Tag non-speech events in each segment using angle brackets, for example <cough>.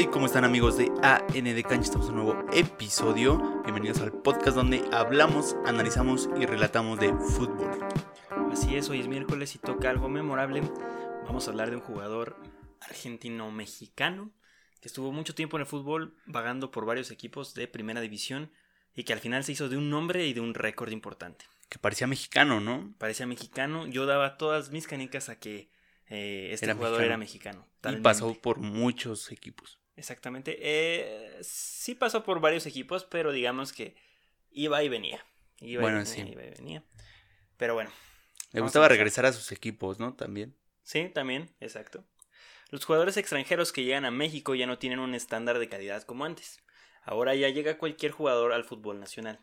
Hey, ¿cómo están amigos de AN de Cancha? Estamos en un nuevo episodio. Bienvenidos al podcast donde hablamos, analizamos y relatamos de fútbol. Así es, hoy es miércoles y toca algo memorable. Vamos a hablar de un jugador argentino-mexicano que estuvo mucho tiempo en el fútbol vagando por varios equipos de primera división y que al final se hizo de un nombre y de un récord importante. Que parecía mexicano, ¿no? Parecía mexicano. Yo daba todas mis canicas a que eh, este Era jugador mexicano. era mexicano. Y pasó por muchos equipos. Exactamente. Eh, sí pasó por varios equipos, pero digamos que iba y venía. Iba Bueno, y venía, sí. iba y venía. Pero bueno, Le gustaba a regresar a sus equipos, ¿no? También. Sí, también, exacto. Los jugadores extranjeros que llegan a México ya no tienen un estándar de calidad como antes. Ahora ya llega cualquier jugador al fútbol nacional.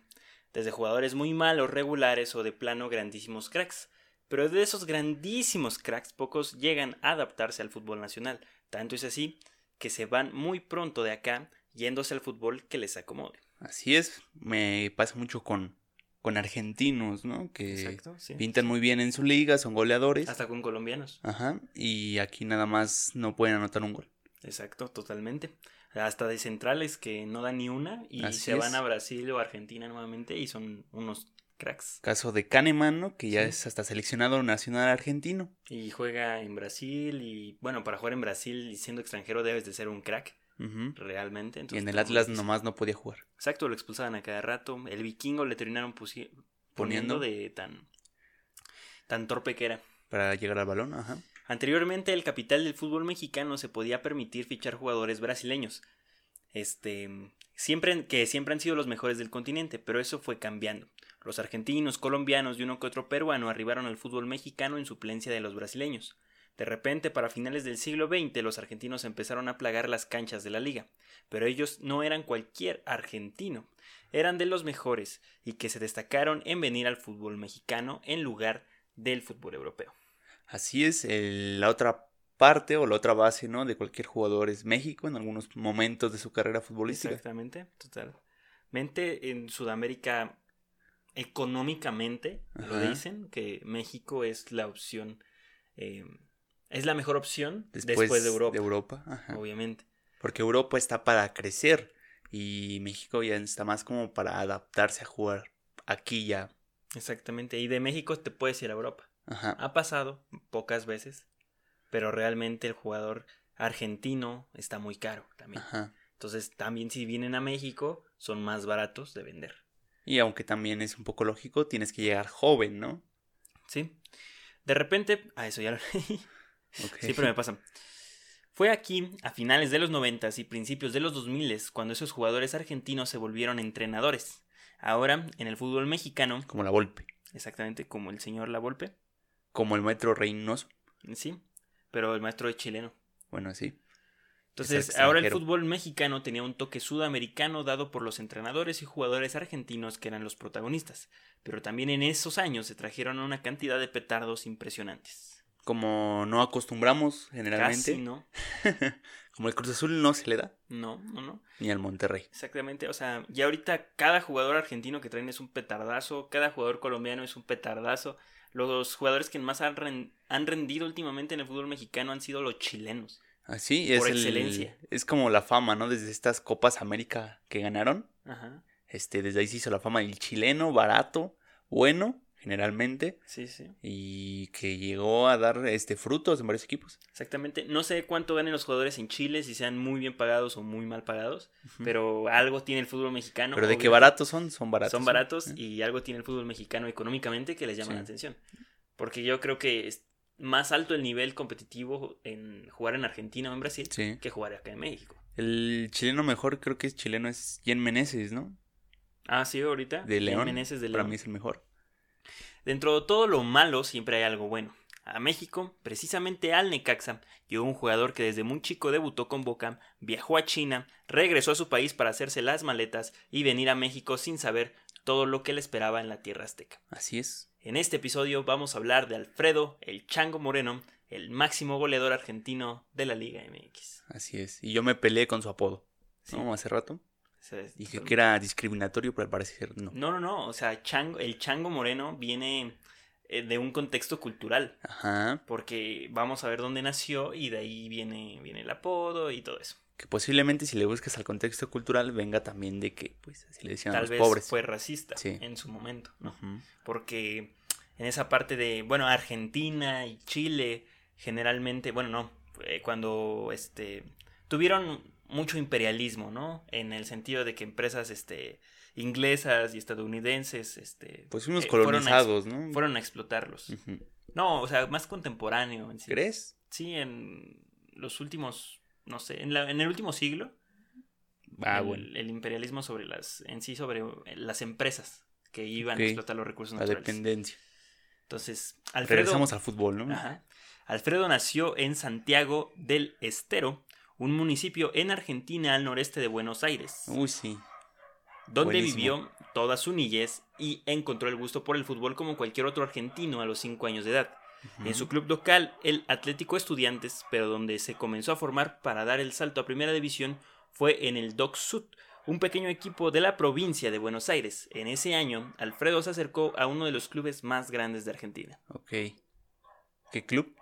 Desde jugadores muy malos, regulares o de plano grandísimos cracks. Pero de esos grandísimos cracks, pocos llegan a adaptarse al fútbol nacional. Tanto es así que se van muy pronto de acá yéndose al fútbol que les acomode. Así es. Me pasa mucho con, con argentinos, ¿no? Que Exacto, sí. pintan muy bien en su liga, son goleadores. Hasta con colombianos. Ajá. Y aquí nada más no pueden anotar un gol. Exacto, totalmente. Hasta de centrales que no dan ni una y Así se van a Brasil o Argentina nuevamente y son unos cracks. Caso de Kahneman, ¿no? Que ya Sí. es hasta seleccionado nacional argentino. Y juega en Brasil y bueno, para jugar en Brasil y siendo extranjero debes de ser un crack, realmente. Y en el pues, Atlas es- nomás no podía jugar. Exacto, lo expulsaban a cada rato. El vikingo le terminaron pusi- Poniendo. poniendo de tan, tan torpe que era. Para llegar al balón, ajá. Anteriormente, el capital del fútbol mexicano se podía permitir fichar jugadores brasileños. Este, siempre, que siempre han sido los mejores del continente, pero eso fue cambiando. Los argentinos, colombianos y uno que otro peruano arribaron al fútbol mexicano en suplencia de los brasileños. De repente, para finales del siglo XX, los argentinos empezaron a plagar las canchas de la liga, pero ellos no eran cualquier argentino, eran de los mejores y que se destacaron en venir al fútbol mexicano en lugar del fútbol europeo. Así es, la otra parte o la otra base, ¿no? De cualquier jugador es México en algunos momentos de su carrera futbolística. Exactamente, totalmente. En Sudamérica, económicamente, lo dicen, que México es la opción, eh, es la mejor opción después, Después, de Europa, de Europa, ajá. obviamente. Porque Europa está para crecer y México ya está más como para adaptarse a jugar aquí ya. Exactamente, y de México te puedes ir a Europa. Ajá. Ha pasado pocas veces, pero realmente el jugador argentino está muy caro también. Ajá. Entonces, también si vienen a México, son más baratos de vender. Y aunque también es un poco lógico, tienes que llegar joven, ¿no? ¿Sí? De repente, a eso ya lo leí. Siempre me pasa. Fue aquí, a finales de los 90 y principios de los 2000 cuando esos jugadores argentinos se volvieron entrenadores. Ahora, en el fútbol mexicano, Como la Volpe. exactamente como el señor Lavolpe, Como el maestro Reynoso. sí, pero el maestro es chileno. Bueno, sí. Entonces, Es ahora el fútbol mexicano tenía un toque sudamericano dado por los entrenadores y jugadores argentinos que eran los protagonistas, pero también en esos años se trajeron una cantidad de petardos impresionantes. Como no acostumbramos generalmente. Casi no, <laughs> Como el Cruz Azul no se le da. no, no, no. Ni al Monterrey. Exactamente, o sea, ya ahorita cada jugador argentino que traen es un petardazo, cada jugador colombiano es un petardazo. Los jugadores que más han, ren- han rendido últimamente en el fútbol mexicano han sido los chilenos. Así es. Por el- excelencia. es como la fama, ¿no? Desde estas Copas América que ganaron. Ajá, Este, desde ahí se hizo la fama del chileno, barato, bueno, generalmente. sí, sí, Y que llegó a dar este frutos en varios equipos. exactamente. No sé cuánto ganen los jugadores en Chile, si sean muy bien pagados o muy mal pagados, pero algo tiene el fútbol mexicano. Pero de qué baratos son, son baratos. Son baratos ¿eh? y algo tiene el fútbol mexicano económicamente que les llama Sí. la atención. Porque yo creo que es más alto el nivel competitivo en jugar en Argentina o en Brasil Sí. que jugar acá en México. El chileno mejor creo que es chileno es Jen Meneses, ¿no? Ah, sí, ahorita. De Jen León. Meneses de Para León. mí es el mejor. Dentro de todo lo malo siempre hay algo bueno. A México, precisamente al Necaxa, llegó un jugador que desde muy chico debutó con Boca, viajó a China, regresó a su país para hacerse las maletas y venir a México sin saber todo lo que le esperaba en la tierra azteca. Así es. En este episodio vamos a hablar de Alfredo, el Chango Moreno, el máximo goleador argentino de la Liga MX. Así es. Y yo me peleé con su apodo. Sí. ¿No? Hace rato. Dije que era discriminatorio, pero al parecer no. No, no, no. O sea, Chango, el Chango Moreno viene eh, de un contexto cultural. Ajá. Porque vamos a ver dónde nació y de ahí viene, viene el apodo y todo eso. Que posiblemente si le buscas al contexto cultural venga también de que, pues, así le decían a Tal los vez pobres. fue racista Sí. en su momento, ¿no? Porque en esa parte de, bueno, Argentina y Chile, generalmente, bueno, no, cuando este tuvieron mucho imperialismo, ¿no? En el sentido de que empresas este inglesas y estadounidenses este Pues fuimos eh, fueron a ex- colonizados, ¿no? fueron a explotarlos. No, o sea, más contemporáneo en sí. ¿Crees? Sí, en los últimos, no sé, en, la- en el último siglo, Ah, el, bueno. el imperialismo sobre las, en sí sobre eh, las empresas que iban a explotar los recursos La naturales. dependencia. Entonces, Alfredo, Regresamos al fútbol, ¿no? Ajá. Alfredo nació en Santiago del Estero, un municipio en Argentina al noreste de Buenos Aires, Uy, sí. donde buenísimo. vivió toda su niñez y encontró el gusto por el fútbol como cualquier otro argentino a los 5 años de edad. En su club local, el Atlético Estudiantes, pero donde se comenzó a formar para dar el salto a primera división, fue en el Doc Sud, un pequeño equipo de la provincia de Buenos Aires. En ese año, Alfredo se acercó a uno de los clubes más grandes de Argentina, Ok. ¿Qué club?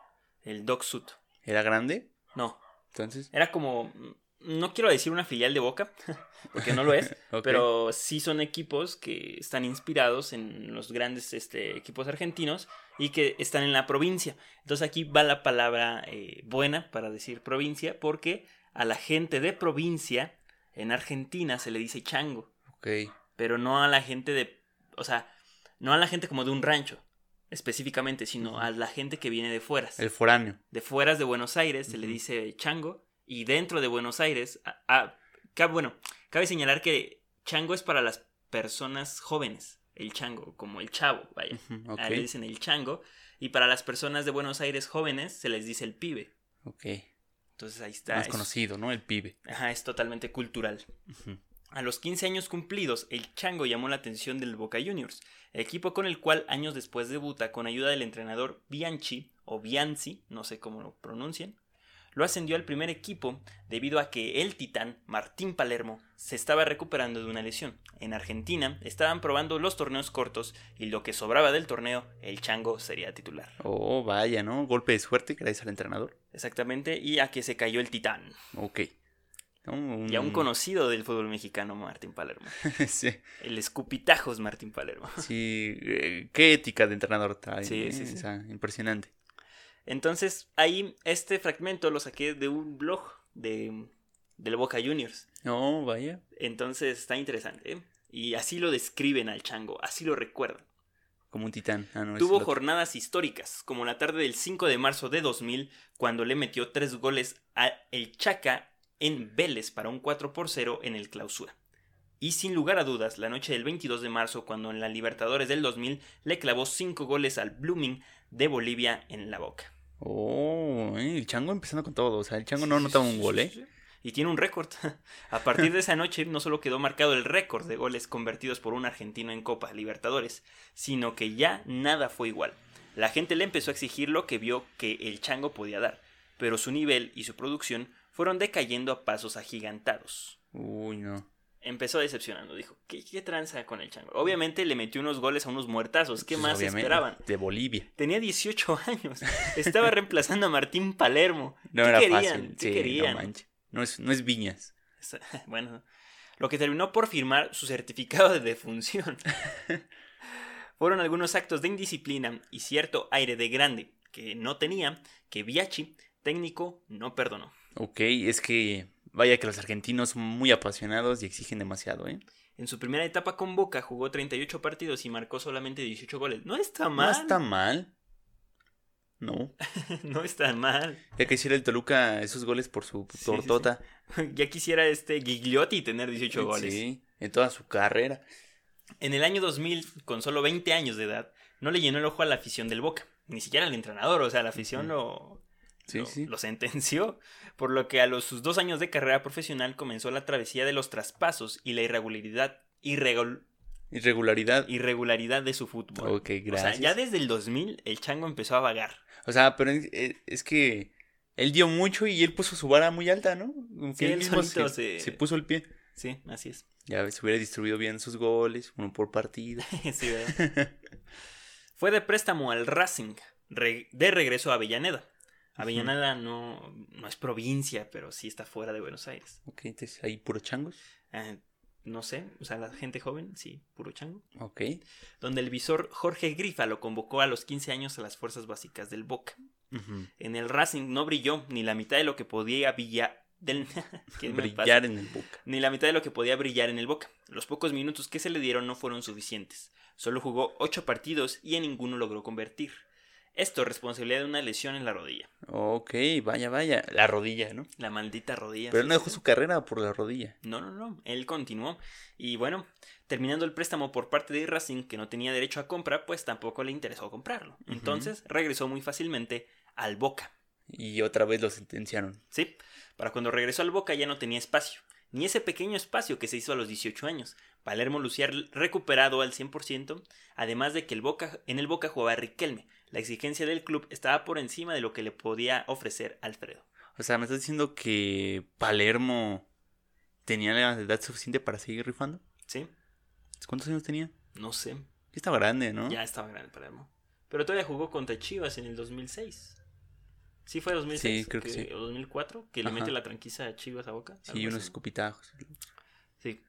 el Doc Sud. ¿Era grande? No, Entonces. era como, no quiero decir una filial de Boca, <laughs> porque no lo es, <laughs> pero sí son equipos que están inspirados en los grandes este, equipos argentinos y que están en la provincia. Entonces aquí va la palabra eh, buena para decir provincia, porque a la gente de provincia en Argentina se le dice chango, Ok. pero no a la gente de, o sea, no a la gente como de un rancho específicamente, sino a la gente que viene de fueras. El foráneo. De fueras de Buenos Aires se le dice chango y dentro de Buenos Aires, a- bueno, cabe señalar que chango es para las personas jóvenes, el chango, como el chavo, vaya. Ujú, Ok. A él le dicen el chango. Y para las personas de Buenos Aires jóvenes se les dice el pibe. Ok. Entonces ahí está. Más es- conocido, ¿no? El pibe. Ajá, es totalmente cultural. A los 15 años cumplidos, el Chango llamó la atención del Boca Juniors, equipo con el cual años después debuta con ayuda del entrenador Bianchi o Bianzi, no sé cómo lo pronuncian. Lo ascendió al primer equipo debido a que el titán Martín Palermo se estaba recuperando de una lesión. En Argentina estaban probando los torneos cortos y lo que sobraba del torneo, el Chango sería titular. Oh, vaya, ¿no? Golpe de suerte gracias al entrenador. Exactamente, y a que se cayó el titán. Ok. Un- Y a un conocido del fútbol mexicano, Martín Palermo. <laughs> sí, El escupitajos Martín Palermo. <laughs> sí, eh, qué ética de entrenador trae. Sí, ¿eh? sí, sí. O sea, impresionante. Entonces, ahí este fragmento lo saqué de un blog de, del Boca Juniors. No, vaya. Entonces está interesante. ¿eh? Y así lo describen al chango, así lo recuerdan. Como un titán. Ah, no, Tuvo jornadas históricas, como la tarde del 5 de marzo de 2000, cuando le metió tres goles a El Chaca en Vélez para un 4 por 0 en el clausura. Y sin lugar a dudas, la noche del 22 de marzo, cuando en la Libertadores del 2000 le clavó cinco goles al Blooming de Bolivia en la boca. Oh, eh, el chango empezando con todo. O sea, el chango no anotaba un gol, ¿eh? Y tiene un récord. <laughs> A partir de esa noche no solo quedó marcado el récord de goles convertidos por un argentino en Copa Libertadores, sino que ya nada fue igual. La gente le empezó a exigir lo que vio que el chango podía dar, pero su nivel y su producción fueron decayendo a pasos agigantados. Uy, no. Empezó decepcionando, dijo, ¿qué, qué tranza con el chango? Obviamente le metió unos goles a unos muertazos, ¿qué Pues, más esperaban? De Bolivia. Tenía 18 <laughs> años, estaba reemplazando a Martín Palermo. No ¿Qué era querían? fácil. ¿Qué Sí, querían? No es, no es viñas. <laughs> Bueno, lo que terminó por firmar su certificado de defunción. <laughs> Fueron algunos actos de indisciplina y cierto aire de grande que no tenía, que Biachi, técnico, no perdonó. Ok, es que vaya que los argentinos son muy apasionados y exigen demasiado, ¿eh? En su primera etapa con Boca jugó 38 partidos y marcó solamente 18 goles. No está No mal. está mal. No. <laughs> no está mal. Ya que hiciera el Toluca esos goles por su Sí, sí, tortota. <laughs> Ya quisiera este Gigliotti tener 18 goles. Sí, en toda su carrera. En el año 2000, con solo 20 años de edad, no le llenó el ojo a la afición del Boca. Ni siquiera al entrenador, o sea, la afición lo, Sí, lo, sí. lo sentenció. <laughs> Por lo que a los sus dos años de carrera profesional comenzó la travesía de los traspasos y la irregularidad, irregul- Irregularidad. irregularidad de su fútbol. Ok, O gracias. sea, ya desde el 2000 el chango empezó a vagar. O sea, pero es, que él dio mucho y él puso su vara muy alta, ¿no? Sí, él mismo se, se- se puso el pie. Sí, así es. Ya se hubiera distribuido bien sus goles, uno por partido. <laughs> Sí. Fue de préstamo al Racing, de regreso a Avellaneda. Avellaneda no, no es provincia, pero sí está fuera de Buenos Aires. Ok, entonces hay puro changos. Eh, no sé, o sea, la gente joven, sí, puro chango. Ok. Donde el visor Jorge Grifa lo convocó a los 15 años a las fuerzas básicas del Boca. En el Racing no brilló ni la mitad de lo que podía brillar. Del... <laughs> Brillar en el Boca. Ni la mitad de lo que podía brillar en el Boca. Los pocos minutos que se le dieron no fueron suficientes. Solo jugó 8 partidos y en ninguno logró convertir. Esto responsabilidad de una lesión en la rodilla. Ok, vaya, vaya. La rodilla, ¿no? La maldita rodilla. Pero él no sí, dejó sí. su carrera por la rodilla. No, no, no. Él continuó. Y bueno, terminando el préstamo por parte de Racing, que no tenía derecho a compra, pues tampoco le interesó comprarlo. Entonces regresó muy fácilmente al Boca. Y otra vez lo sentenciaron. ¿Sí? Para cuando regresó al Boca ya no tenía espacio. Ni ese pequeño espacio que se hizo a los 18 años. Palermo lucía recuperado al 100%, además de que el Boca, en el Boca jugaba Riquelme. La exigencia del club estaba por encima de lo que le podía ofrecer Alfredo. O sea, ¿me estás diciendo que Palermo tenía la edad suficiente para seguir rifando? ¿Sí? ¿Cuántos años tenía? No sé. Estaba grande, ¿no? Ya estaba grande Palermo. Pero todavía jugó contra Chivas en el 2006. ¿Sí fue 2006? Sí, creo que sí. ¿O 2004? Que le mete la tranquiza a Chivas a Boca. Sí, unos así. escupitajos. Sí.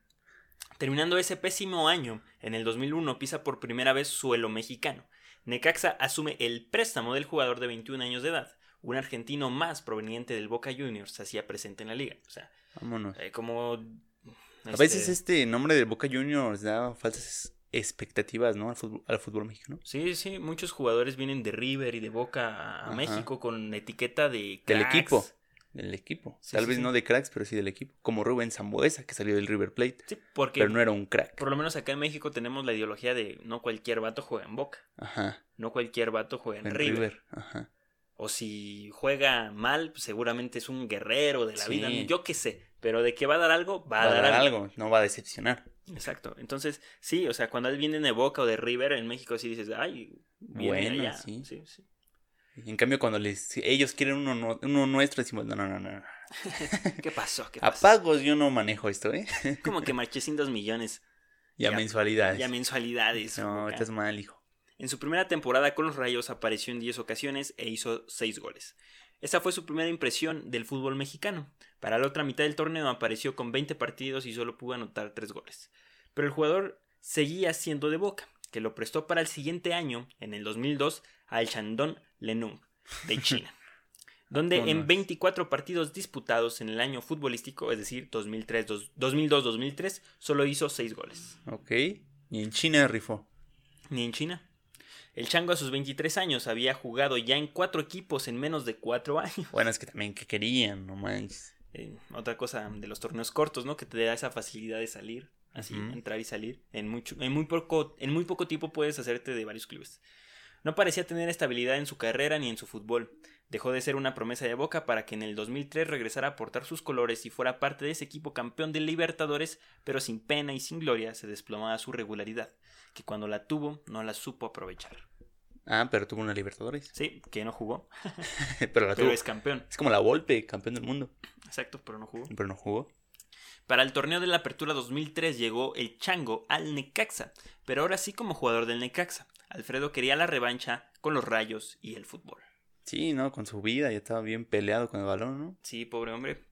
Terminando ese pésimo año, en el 2001 pisa por primera vez suelo mexicano. Necaxa asume el préstamo del jugador de 21 años de edad. Un argentino más proveniente del Boca Juniors se hacía presente en la liga. O sea, Vámonos. eh, como... A este, veces este nombre de Boca Juniors da falsas expectativas, ¿no? Al fútbol, al fútbol mexicano. Sí, sí, muchos jugadores vienen de River y de Boca a Ajá. México con etiqueta de Del cracks. equipo. Del equipo. Sí, Tal sí, vez sí. no de cracks, pero sí del equipo. Como Rubén Zambuesa, que salió del River Plate. Sí, porque Pero no era un crack. por lo menos acá en México tenemos la ideología de no cualquier vato juega en Boca, Ajá. no cualquier vato juega en, En River. River. Ajá. O si juega mal, pues seguramente es un guerrero de la vida, yo qué sé, pero de que va a dar algo, va, Va a dar algo. No va a decepcionar. Exacto. Entonces, sí, o sea, cuando él viene de Boca o de River en México sí dices, ay, viene Bueno, allá. sí. sí, sí. Y en cambio, cuando les, ellos quieren uno, no- uno nuestro, decimos, no, no, no, no. <laughs> ¿Qué pasó? ¿Qué A pasó? pagos yo no manejo esto, ¿eh? <laughs> Como que Marchesín dos millones Y a Ya- mensualidades. y a mensualidades. no, estás mal, hijo. En su primera temporada con los Rayos apareció en 10 ocasiones e hizo 6 goles. Esa fue su primera impresión del fútbol mexicano. Para la otra mitad del torneo apareció con 20 partidos y solo pudo anotar 3 goles. Pero el jugador seguía siendo de Boca, que lo prestó para el siguiente año, en el 2002, al Shandong Lenung de <laughs> China. donde en Vámonos. 24 partidos disputados en el año futbolístico, es decir, 2003, dos- 2002-2003, solo hizo 6 goles. Ok. Y en China rifó. Ni en China. El Chango a sus 23 años había jugado ya en cuatro equipos en menos de cuatro años. Bueno, es que también que querían, no manches. Eh, otra cosa de los torneos cortos, ¿no? Que te da esa facilidad de salir, así, entrar y salir. En, mucho, en, muy poco, en muy poco tiempo puedes hacerte de varios clubes. No parecía tener estabilidad en su carrera ni en su fútbol. Dejó de ser una promesa de Boca para que en el 2003 regresara a portar sus colores y fuera parte de ese equipo campeón de Libertadores, pero sin pena y sin gloria se desplomaba su regularidad, que cuando la tuvo no la supo aprovechar. Ah, pero tuvo una Libertadores. Sí, que no jugó, <laughs> pero la pero tuvo. es campeón. Es como la Volpe, campeón del mundo. Exacto, pero no jugó. Pero no jugó. Para el torneo de la Apertura 2003 llegó el Chango al Necaxa, pero ahora sí como jugador del Necaxa. Alfredo quería la revancha con los rayos y el fútbol. Sí, ¿no? Con su vida ya estaba bien peleado con el balón, ¿no? Sí, pobre hombre.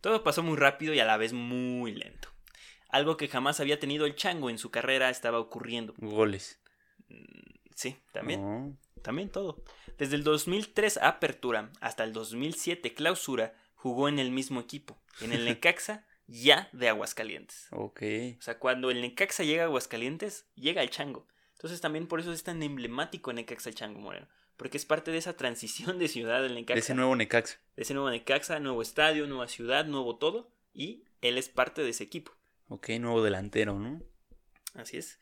Todo pasó muy rápido y a la vez muy lento. Algo que jamás había tenido el Chango en su carrera estaba ocurriendo. Goles. Sí, también. No. También todo. Desde el 2003 Apertura hasta el 2007 Clausura jugó en el mismo equipo, en el <laughs> Necaxa ya de Aguascalientes. Ok. O sea, cuando el Necaxa llega a Aguascalientes, llega el Chango. Entonces también por eso es tan emblemático Necaxa el Chango Moreno. Porque es parte de esa transición de ciudad del Necaxa. De ese nuevo Necaxa. de ese nuevo Necaxa, nuevo estadio, nueva ciudad, nuevo todo. Y él es parte de ese equipo. Ok, nuevo delantero, ¿no? Así es.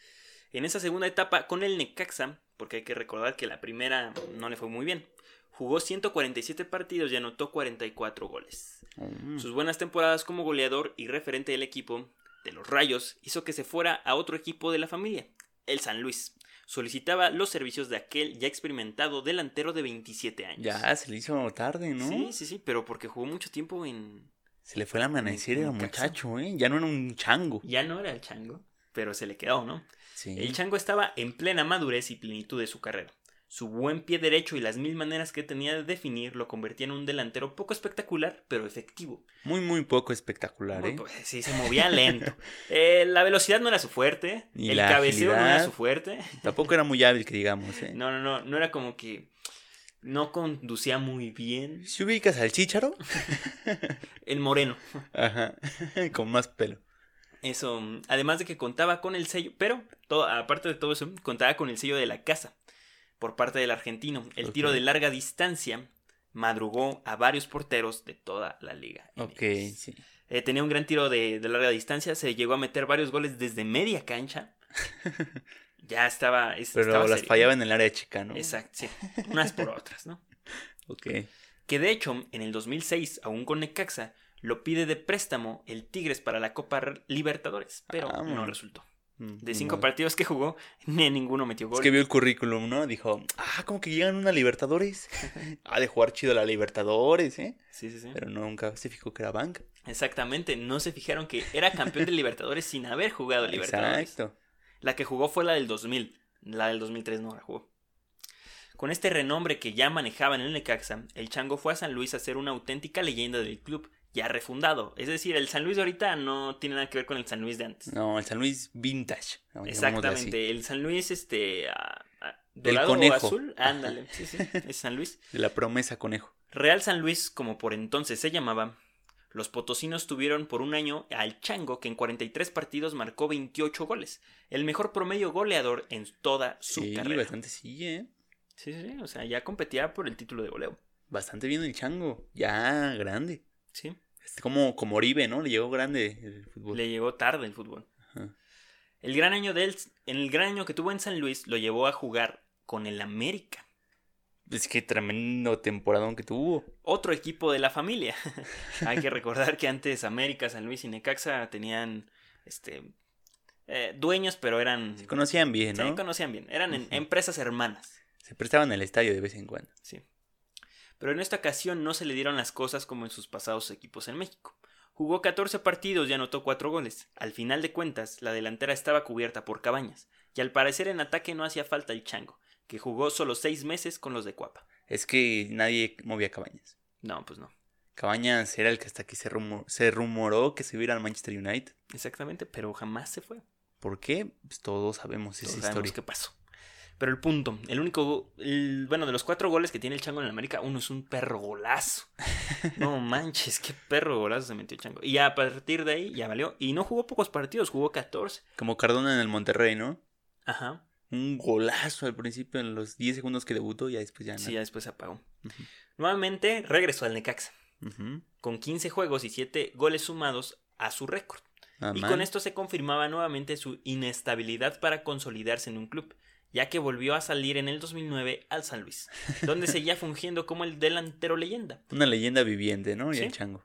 En esa segunda etapa con el Necaxa, porque hay que recordar que la primera no le fue muy bien, jugó 147 partidos y anotó 44 goles. Mm. Sus buenas temporadas como goleador y referente del equipo de los Rayos hizo que se fuera a otro equipo de la familia, el San Luis. Solicitaba los servicios de aquel ya experimentado delantero de 27 años. Ya se le hizo tarde, ¿no? Sí, sí, sí, pero porque jugó mucho tiempo en... Se le fue el amanecer al muchacho, ¿eh? Ya no era un chango. Ya no era el chango, pero se le quedó, ¿no? Sí. El chango estaba en plena madurez y plenitud de su carrera. Su buen pie derecho y las mil maneras que tenía de definir lo convertían en un delantero poco espectacular, pero efectivo. Muy, muy poco espectacular, Muy ¿eh? sí, se movía lento. <laughs> Eh, la velocidad no era su fuerte. Ni el cabeceo no era su fuerte. Tampoco era muy hábil, que digamos, ¿eh? No, no, no. No era como que. No conducía muy bien. Si ubicas al chícharo, <laughs> El moreno. ajá, <laughs> con más pelo. Eso, además de que contaba con el sello, pero todo, aparte de todo eso, contaba con el sello de la casa por parte del argentino. El tiro de larga distancia madrugó a varios porteros de toda la liga. Ok, sí. Eh, tenía un gran tiro de, de larga distancia, se llegó a meter varios goles desde media cancha. <laughs> ya estaba. es- Pero estaba las serio. fallaba en el área chica, ¿no? Exacto, sí. Unas por otras, ¿no? <laughs> Ok. Que de hecho, en el 2006, aún con Necaxa, lo pide de préstamo el Tigres para la Copa Re- Libertadores, pero no resultó. De cinco partidos que jugó, <laughs> ni ninguno metió Es gol. que vio el currículum, ¿no? Dijo, ah, como que llegan una Libertadores. ha <laughs> de jugar chido la Libertadores, ¿eh? Sí, sí, sí. Pero nunca se fijó que era banca. Exactamente, no se fijaron que era campeón de Libertadores sin haber jugado <laughs> Libertadores. Exacto. La que jugó fue la del 2000, la del 2003 no la jugó. Con este renombre que ya manejaba en el Necaxa, el Chango fue a San Luis a ser una auténtica leyenda del club, ya refundado. Es decir, el San Luis de ahorita no tiene nada que ver con el San Luis de antes. No, el San Luis Vintage. Exactamente, el San Luis, este, Del dorado o conejo. azul, <laughs> ándale, sí, sí, es San Luis. De la promesa conejo. Real San Luis, como por entonces se llamaba, los potosinos tuvieron por un año al Chango, que en 43 partidos marcó 28 goles, el mejor promedio goleador en toda su Sí, carrera. bastante sí, ¿eh? Sí, sí, sí, o sea, ya competía por el título de goleo. Bastante bien el chango. Ya grande. Sí, Es como, como Oribe, ¿no? Le llegó grande el fútbol. le llegó tarde el fútbol. Ajá. El gran año de él, en el gran año que tuvo en San Luis, lo llevó a jugar con el América, Es que tremendo temporadón que tuvo. otro equipo de la familia. <laughs> Hay que recordar que antes América, San Luis y Necaxa tenían este eh, dueños, pero eran Se conocían bien, se ¿no? conocían bien, eran en- empresas hermanas. Se prestaban al estadio de vez en cuando. Sí. Pero en esta ocasión no se le dieron las cosas como en sus pasados equipos en México. Jugó 14 partidos y anotó 4 goles. Al final de cuentas, la delantera estaba cubierta por Cabañas, y al parecer en ataque no hacía falta el Chango, que jugó solo 6 meses con los de Cuapa. Es que nadie movía Cabañas. No, pues no. Cabañas era el que hasta aquí se, se rumoró que se iba al Manchester United. Exactamente, pero jamás se fue. ¿Por qué? Pues todos sabemos Todos esa sabemos historia. qué pasó. Pero el punto, el único, el- bueno, de los cuatro goles que tiene el Chango en el América, uno es un perro golazo. <laughs> No manches, qué perro golazo se metió el Chango. Y a partir de ahí ya valió. Y no jugó pocos partidos, jugó 14. Como Cardona en el Monterrey, ¿no? Ajá. Un golazo al principio en los 10 segundos que debutó, ya después ya no. Sí, ya después se apagó. Nuevamente regresó al Necaxa, con 15 juegos y 7 goles sumados a su récord. Nada Y con esto se confirmaba nuevamente su inestabilidad para consolidarse en un club, ya que volvió a salir en el 2009 al San Luis, <laughs> donde seguía fungiendo como el delantero leyenda. Una leyenda viviente, ¿no? Y Sí. el chango.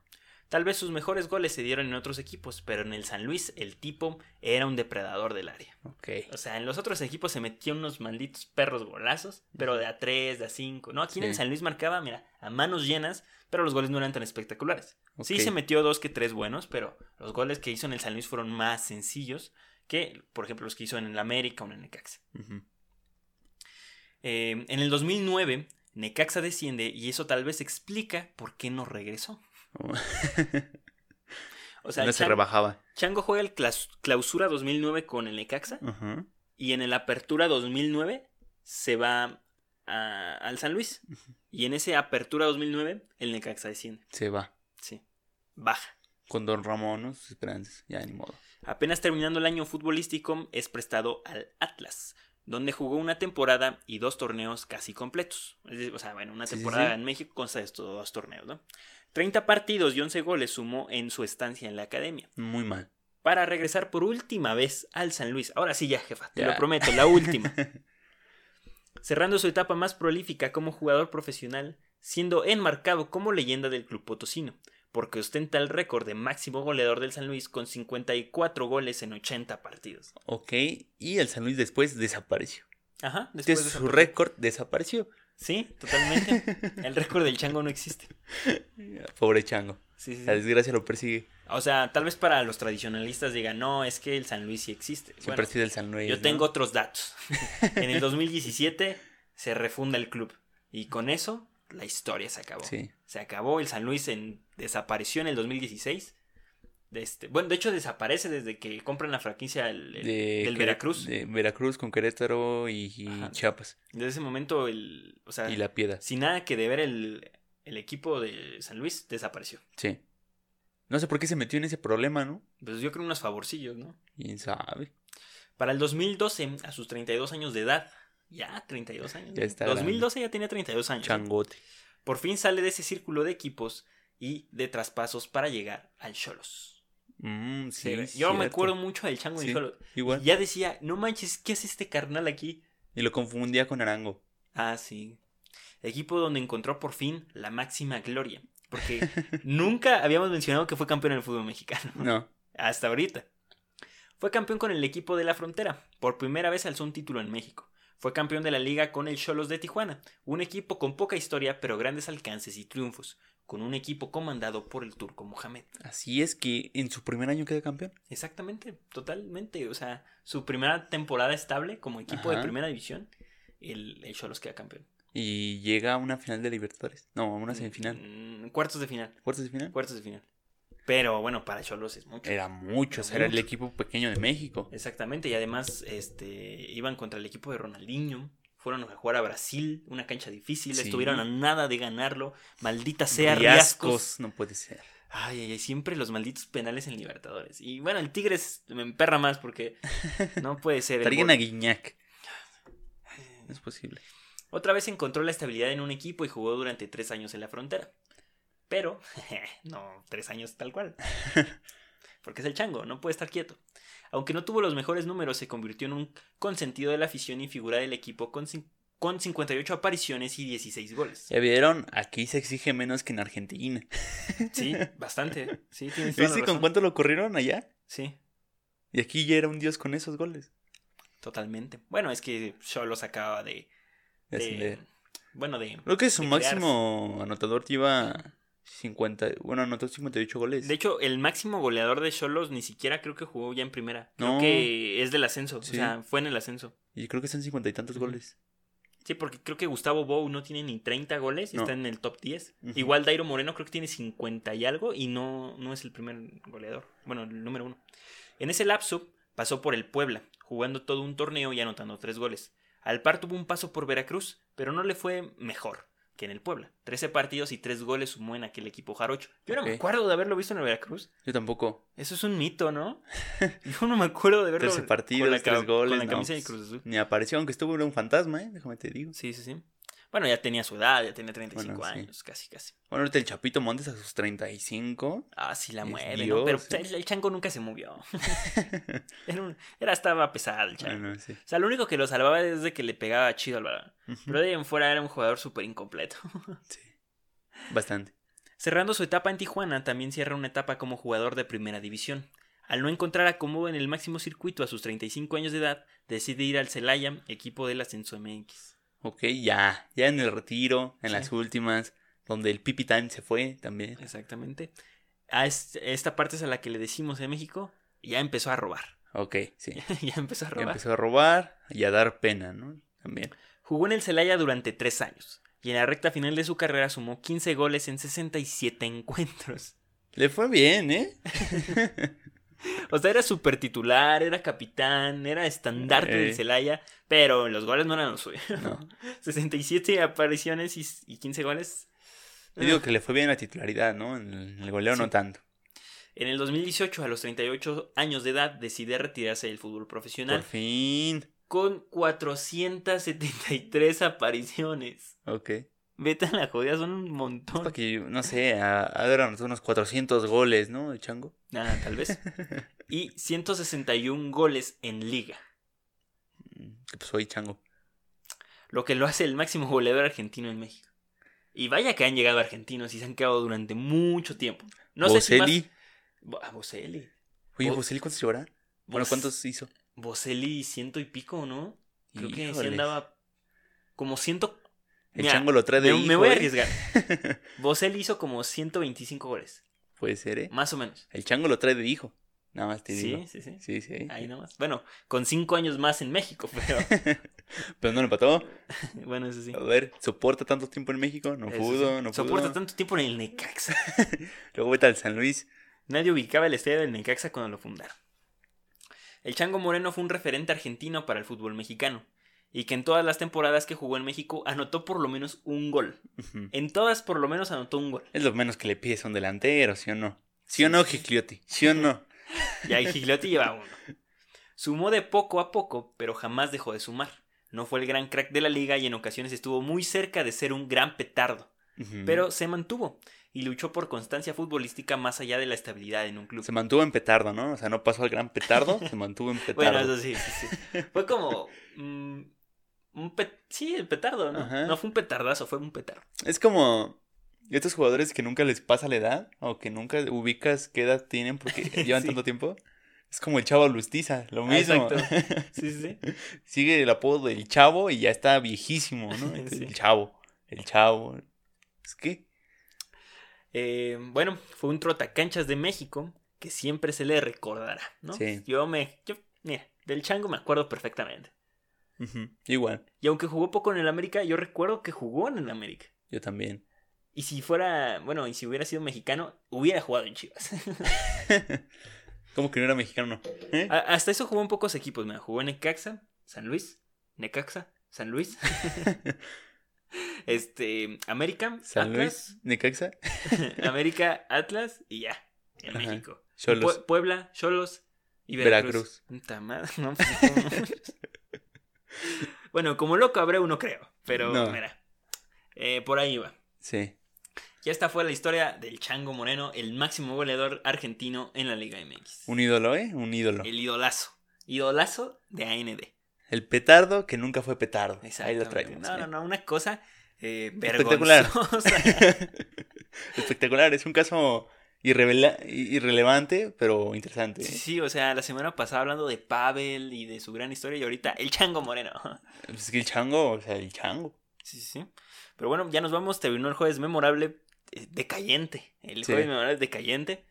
Tal vez sus mejores goles se dieron en otros equipos, pero en el San Luis el tipo era un depredador del área. Ok. O sea, en los otros equipos se metía unos malditos perros golazos, pero de a 3, de a 5. No, aquí en el. San Luis marcaba, mira, a manos llenas, pero los goles no eran tan espectaculares. Sí se metió dos que tres buenos, pero los goles que hizo en el San Luis fueron más sencillos que, por ejemplo, los que hizo en el América o en el Necaxa. Eh, en el 2009, Necaxa desciende y eso tal vez explica por qué no regresó. <laughs> O sea, no el se Chan- rebajaba. Chango juega el clausura 2009 con el Necaxa y en el apertura 2009 se va a- al San Luis. Y en ese apertura 2009 el Necaxa desciende. Se va. Sí. Baja. Con Don Ramón, ¿no? Sus esperanzas. Ya, ni modo. Apenas terminando el año futbolístico es prestado al Atlas, donde jugó una temporada y dos torneos casi completos. O sea, bueno, una Sí, sí, temporada sí. en México consta de estos dos torneos, ¿no? 30 partidos y 11 goles sumó en su estancia en la academia. Muy mal. Para regresar por última vez al San Luis. Ahora sí ya, jefa, te Ya. lo prometo, la última. <laughs> Cerrando su etapa más prolífica como jugador profesional, siendo enmarcado como leyenda del club potosino, porque ostenta el récord de máximo goleador del San Luis con 54 goles en 80 partidos. Ok. Y el San Luis después desapareció. Ajá, después de su récord desapareció. Sí, totalmente. <laughs> El récord del chango no existe. <laughs> Pobre chango. Sí, sí, La sí. desgracia lo persigue. O sea, tal vez para los tradicionalistas digan, no, es que el San Luis sí existe. Siempre Bueno, sido el San Luis. yo ¿no? tengo otros datos. <laughs> en el 2017 se refunda el club. Y con eso, la historia se acabó. Sí. Se acabó, el San Luis en, desapareció en el 2016. De este, bueno, de hecho desaparece desde que compran la franquicia el- el- De del Veracruz. De Veracruz con Querétaro y. Chiapas. Desde ese momento, el, o sea, Y la piedra. sin nada que deber, el, el equipo de San Luis desapareció. Sí. No sé por qué se metió en ese problema, ¿no? Pues yo creo unos favorcillos, ¿no? ¿Quién sabe? Para el 2012, a sus 32 años de edad, ya 32 años. Ya está 2012 ya tenía 32 años. ¿eh? Changote. Por fin sale de ese círculo de equipos y de traspasos para llegar al Cholos. Mm, sí, yo me acuerdo mucho del Chango en Sí, Cholos. Igual. Y ya decía, no manches, ¿qué hace este carnal aquí? Y lo confundía con Arango. Ah, sí. Equipo donde encontró por fin la máxima gloria. Porque <laughs> nunca habíamos mencionado que fue campeón en el fútbol mexicano. <laughs> No. Hasta ahorita. Fue campeón con el equipo de la frontera. Por primera vez alzó un título en México. Fue campeón de la liga con el Cholos de Tijuana. Un equipo con poca historia pero grandes alcances y triunfos. Con un equipo comandado por el turco Mohamed. Así es que en su primer año queda campeón. Exactamente, totalmente. O sea, su primera temporada estable como equipo de primera división, el, el Cholos queda campeón. Y llega a una final de Libertadores. No, a una semifinal. Mm, cuartos de final. ¿Cuartos de final? Cuartos de final. Pero bueno, para Cholos es mucho. Era mucho. Era el equipo pequeño de México. Exactamente, y además este, iban contra el equipo de Ronaldinho. Fueron a jugar a Brasil, una cancha difícil. Sí. Estuvieron a nada de ganarlo. Maldita sea Riascos. Riascos. No puede ser. Ay, ay, ay, siempre los malditos penales en Libertadores. Y bueno, el Tigres me emperra más porque <laughs> no puede ser. Traigan a Guiñac. No es posible. Otra vez encontró la estabilidad en un equipo y jugó durante tres años en la frontera. Pero, <laughs> no, tres años tal cual. <laughs> Porque es el chango, no puede estar quieto. Aunque no tuvo los mejores números, se convirtió en un consentido de la afición y figura del equipo con, con 58 apariciones y 16 goles. Ya vieron, aquí se exige menos que en Argentina. <laughs> Sí, bastante. Sí, tienes toda la ¿Viste con cuánto lo corrieron allá? Sí, Y aquí ya era un dios con esos goles. totalmente. Bueno, es que solo acaba de... De bueno, de... Creo que su máximo anotador lleva 50. Bueno, anotó 58 goles. De hecho, el máximo goleador de Cholos ni siquiera creo que jugó ya en primera. Creo No. que es del ascenso. Sí. O sea, fue en el ascenso. Y creo que son 50 y tantos goles. Sí, porque creo que Gustavo Bou no tiene ni 30 goles y No. está en el top 10. Ujú. Igual Dairo Moreno creo que tiene 50 y algo y no, no es el primer goleador. Bueno, el número uno. En ese lapso pasó por el Puebla, jugando todo un torneo y anotando tres goles. Al par tuvo un paso por Veracruz, pero no le fue mejor que en el Puebla. 13 partidos y 3 goles sumó en aquel equipo jarocho. Yo no me acuerdo de haberlo visto en el Veracruz. Yo tampoco. Eso es un mito, ¿no? <laughs> Yo no me acuerdo de verlo 13 partidos, con la, ca- 3 goles. con la no, camisa de Cruz Azul. Ni apareció, aunque estuvo un fantasma, ¿eh? Déjame te digo. Sí, sí, sí. Bueno, ya tenía su edad, ya tenía 35 Bueno, sí. años, casi, casi. Bueno, ahorita el Chapito Montes a sus 35. Ah, sí la mueve, Dios, ¿no? Pero el, el chango nunca se movió. <laughs> <laughs> era, un- era estaba pesado el chango. Bueno, sí. O sea, lo único que lo salvaba es de que le pegaba chido al balón. Pero de ahí en fuera era un jugador súper incompleto. <laughs> Sí. Bastante. Cerrando su etapa en Tijuana, también cierra una etapa como jugador de primera división. Al no encontrar acomodo en el máximo circuito a sus 35 años de edad, decide ir al Celaya, equipo del Ascenso MX. Ok, ya. Ya en el retiro, en Sí. las últimas, donde el Pipi Time se fue también. Exactamente. A es- esta parte es a la que le decimos en México, ya empezó a robar. Ok, sí. <laughs> ya empezó a Ya robar. empezó a robar y a dar pena, ¿no? También. Jugó en el Celaya durante tres años y en la recta final de su carrera sumó 15 goles en 67 encuentros. Le fue bien, ¿eh? <laughs> O sea, era súper titular, era capitán, era estandarte del Eh. Celaya, pero los goles no eran los suyos. No. <laughs> 67 apariciones y, y 15 goles. Yo digo que le fue bien la titularidad, ¿no? En el, goleo no tanto. En el 2018, a los 38 años de edad, decide retirarse del fútbol profesional Por fin. con 473 apariciones. Ok. Vete a la jodida, son un Es montón. para que, no sé, anotó unos 400 goles, ¿no? El chango. Ah, tal vez. <laughs> Y 161 goles en liga. Que pues soy chango. Lo que lo hace el máximo goleador argentino en México. Y vaya que han llegado argentinos y se han quedado durante mucho tiempo. No sé si Boselli. más... Ah, Boselli. Oye, Bo- Boselli, ¿cuántos llevará? Bueno, ¿cuántos hizo? Ciento ciento y pico, ¿no? Creo que sí andaba como ciento... El Mira, chango lo trae de me, me hijo, voy a ¿eh? arriesgar. <laughs> Boselli hizo como 125 goles, Puede ser, ¿eh? más o menos. El chango lo trae de hijo. Nada más te Sí, digo. sí, sí. Sí, sí. Ahí nomás. Bueno, con cinco años más en México, pero <laughs> Pero no lo empató. <laughs> bueno, eso sí. A ver, ¿soporta tanto tiempo en México? No Eso pudo, sí. no pudo. Soporta tanto tiempo en el Necaxa. Luego vete al San Luis. Nadie ubicaba el estadio del Necaxa cuando lo fundaron. El Chango Moreno fue un referente argentino para el fútbol mexicano. Y que en todas las temporadas que jugó en México anotó por lo menos un gol. En todas por lo menos anotó un gol. Es lo menos que le pides a un delantero, ¿sí o no? ¿Sí o no, Gigliotti? ¿Sí o no? <laughs> Y ahí Gigliotti lleva uno. Sumó de poco a poco, pero jamás dejó de sumar. No fue el gran crack de la liga y en ocasiones estuvo muy cerca de ser un gran petardo. Pero se mantuvo y luchó por constancia futbolística más allá de la estabilidad en un club. Se mantuvo en petardo, ¿no? O sea, no pasó al gran petardo, <laughs> se mantuvo en petardo. Bueno, eso sí, sí, sí. Fue como. mm, un pe- Sí, el petardo, ¿no? Ajá. No fue un petardazo, fue un petardo. Es como estos jugadores que nunca les pasa la edad o que nunca ubicas qué edad tienen porque <laughs> llevan Sí. tanto tiempo. Es como el chavo Lustiza, lo Ah, mismo. exacto. <laughs> Sí, sí, sí. Sigue el apodo del chavo y ya está viejísimo, ¿no? Entonces, <laughs> Sí. El chavo, el chavo. Es que Eh, bueno, fue un trotacanchas de México que siempre se le recordará, ¿no? Sí. Yo me. Yo, mira, del chango me acuerdo perfectamente. Igual, Y aunque jugó poco en el América, yo recuerdo que jugó en el América. yo también. Y si fuera, bueno, y si hubiera sido mexicano, hubiera jugado en Chivas. <laughs> ¿Cómo que no era mexicano? ¿Eh? Hasta eso jugó en pocos equipos, mira. Jugó en Necaxa, San Luis, Necaxa, San Luis. <laughs> este, América, San Atlas, Luis, Necaxa, <laughs> América, Atlas y ya, en Ajá. México. Cholos, Pue- Puebla, Cholos y Veracruz. Veracruz. Puta madre, no. Bueno, como loco habrá uno, creo. Pero, No. mira, eh, por ahí va. Sí. Ya esta fue la historia del Chango Moreno, el máximo goleador argentino en la Liga MX. Un ídolo, ¿eh? Un ídolo. El idolazo. Idolazo de AND. El petardo que nunca fue petardo. Ahí lo traemos. No, no, no, una cosa eh, Espectacular. <laughs> Espectacular. Es un caso irrevela- irrelevante, pero interesante. Sí, sí, o sea, la semana pasada hablando de Pavel y de su gran historia y ahorita el Chango Moreno. <laughs> Es que el chango, o sea, el chango. Sí, sí, sí. Pero bueno, ya nos vamos. Terminó el jueves memorable eh, decayente. El Sí. jueves memorable decayente.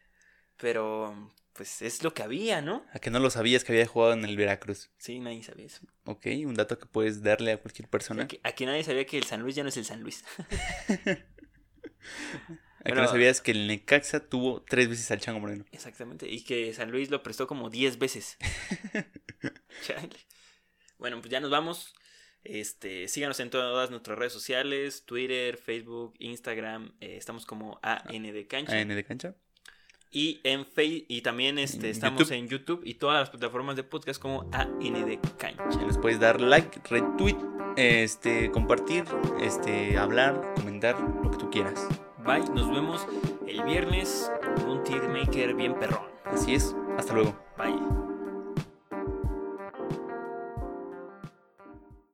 Pero, pues es lo que había, ¿no? A que no lo sabías que había jugado en el Veracruz. Sí, nadie sabía eso. Ok, un dato que puedes darle a cualquier persona. Aquí, aquí nadie sabía que el San Luis ya no es el San Luis. <laughs> A que no sabías que el Necaxa tuvo tres veces al chango moreno. Exactamente. Y que San Luis lo prestó como 10 veces. <laughs> Chale. Bueno, pues ya nos vamos. Este, síganos en todas nuestras redes sociales, Twitter, Facebook, Instagram, eh, estamos como AND Cancha. AN de cancha. Y en Face y también este, En estamos YouTube. en YouTube y todas las plataformas de podcast como AND Cancha. Les puedes dar like, retweet, este, compartir, este, hablar, comentar, lo que tú quieras. Bye, nos vemos el viernes con un Maker bien perrón. Así es. Hasta luego. Bye.